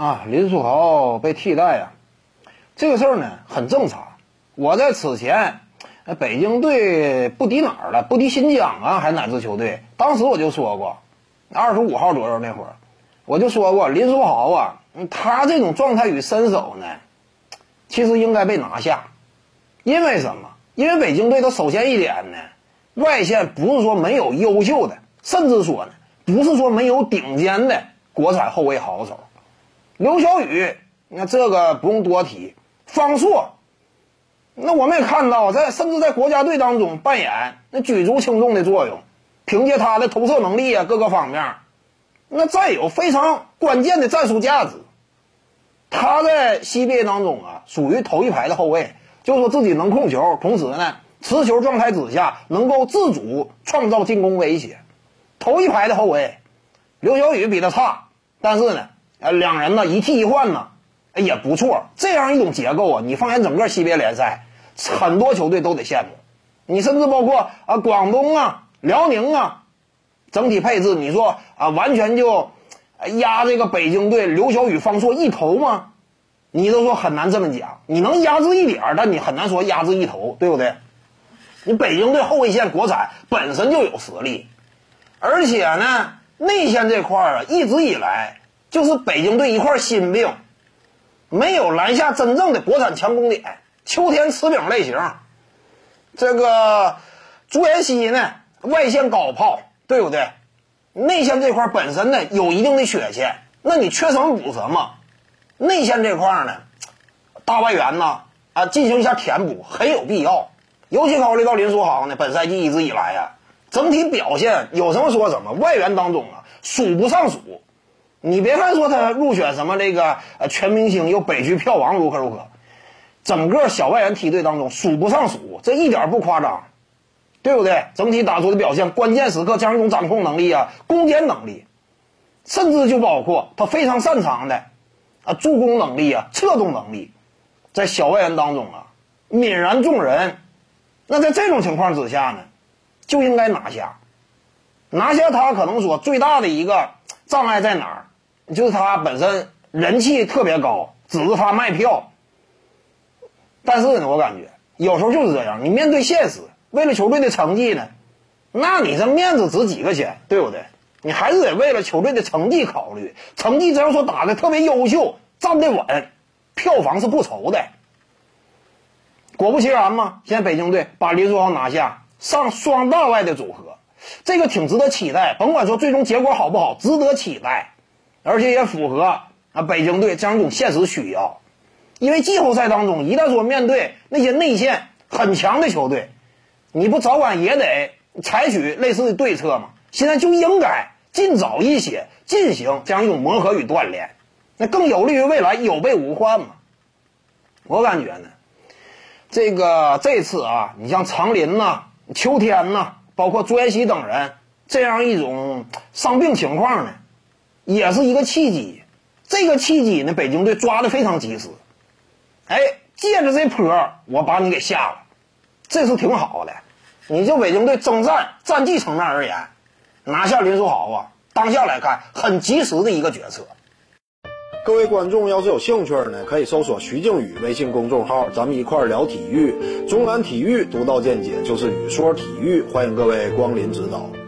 啊，林书豪被替代呀，这个事儿呢很正常。我在此前，北京队不敌哪儿了？不敌新疆啊，还是哪支球队？当时我就说过，二十五号左右那会儿，我就说过林书豪啊，他这种状态与身手呢，其实应该被拿下。因为什么？因为北京队他首先一点呢，外线不是说没有优秀的，甚至说呢，不是说没有顶尖的国产后卫好手。刘晓宇，那这个不用多提。方硕，那我们也看到，在甚至在国家队当中扮演那举足轻重的作用。凭借他的投射能力啊，各个方面，那再有非常关键的战术价值。他在 CBA 当中啊，属于头一排的后卫。就说自己能控球，同时呢，持球状态之下能够自主创造进攻威胁。头一排的后卫，刘晓宇比他差，但是呢，呃，两人呢一替一换呢，哎也不错。这样一种结构啊，你放眼整个西边联赛，很多球队都得羡慕。你甚至包括啊，广东啊、辽宁啊，整体配置，你说啊，完全就压这个北京队刘晓宇、方硕一头吗？你都说很难这么讲，你能压制一点儿，但你很难说压制一头，对不对？你北京队后卫线国产本身就有实力，而且呢，内线这块儿啊，一直以来就是北京队一块心病，没有拦下真正的国产强攻点，秋天吃饼类型。这个朱彦西呢，外线高炮，对不对？内线这块本身呢有一定的缺陷，那你缺什么补什么。内线这块呢，大外援呢啊，进行一下填补很有必要。尤其考虑到林书豪呢，本赛季一直以来呀，整体表现有什么说什么，外援当中啊数不胜数。你别看说他入选什么这个呃全明星又北区票王如何如何，整个小外援梯队当中数不胜数，这一点不夸张，对不对？整体打出的表现，关键时刻这样一种掌控能力啊，攻坚能力，甚至就包括他非常擅长的。啊，助攻能力啊，策动能力，在小外援当中啊，泯然众人。那在这种情况之下呢，就应该拿下。拿下他可能说最大的一个障碍在哪儿？就是他本身人气特别高，指着他卖票。但是呢，我感觉有时候就是这样，你面对现实，为了球队的成绩呢，那你这面子值几个钱，对不对？你还是得为了球队的成绩考虑，成绩只要说打的特别优秀，站得稳，票房是不愁的。果不其然嘛，现在北京队把林书豪拿下，上双大外的组合，这个挺值得期待。甭管说最终结果好不好，值得期待，而且也符合啊北京队这样一种现实需要。因为季后赛当中，一旦说面对那些内线很强的球队，你不早晚也得采取类似的对策吗？现在就应该尽早一些进行这样一种磨合与锻炼，那更有利于未来有备无患嘛。我感觉呢，这个这次啊，你像常林呐、秋天呐，包括朱彦西等人这样一种伤病情况呢，也是一个契机。这个契机呢，北京队抓的非常及时。哎，借着这坡，我把你给下了，这是挺好的。你就北京队征战战绩层面而言。拿下林书豪啊，当下来看很及时的一个决策。各位观众要是有兴趣呢，可以搜索徐静宇微信公众号，咱们一块儿聊体育。中南体育独到见解就是语说体育，欢迎各位光临指导。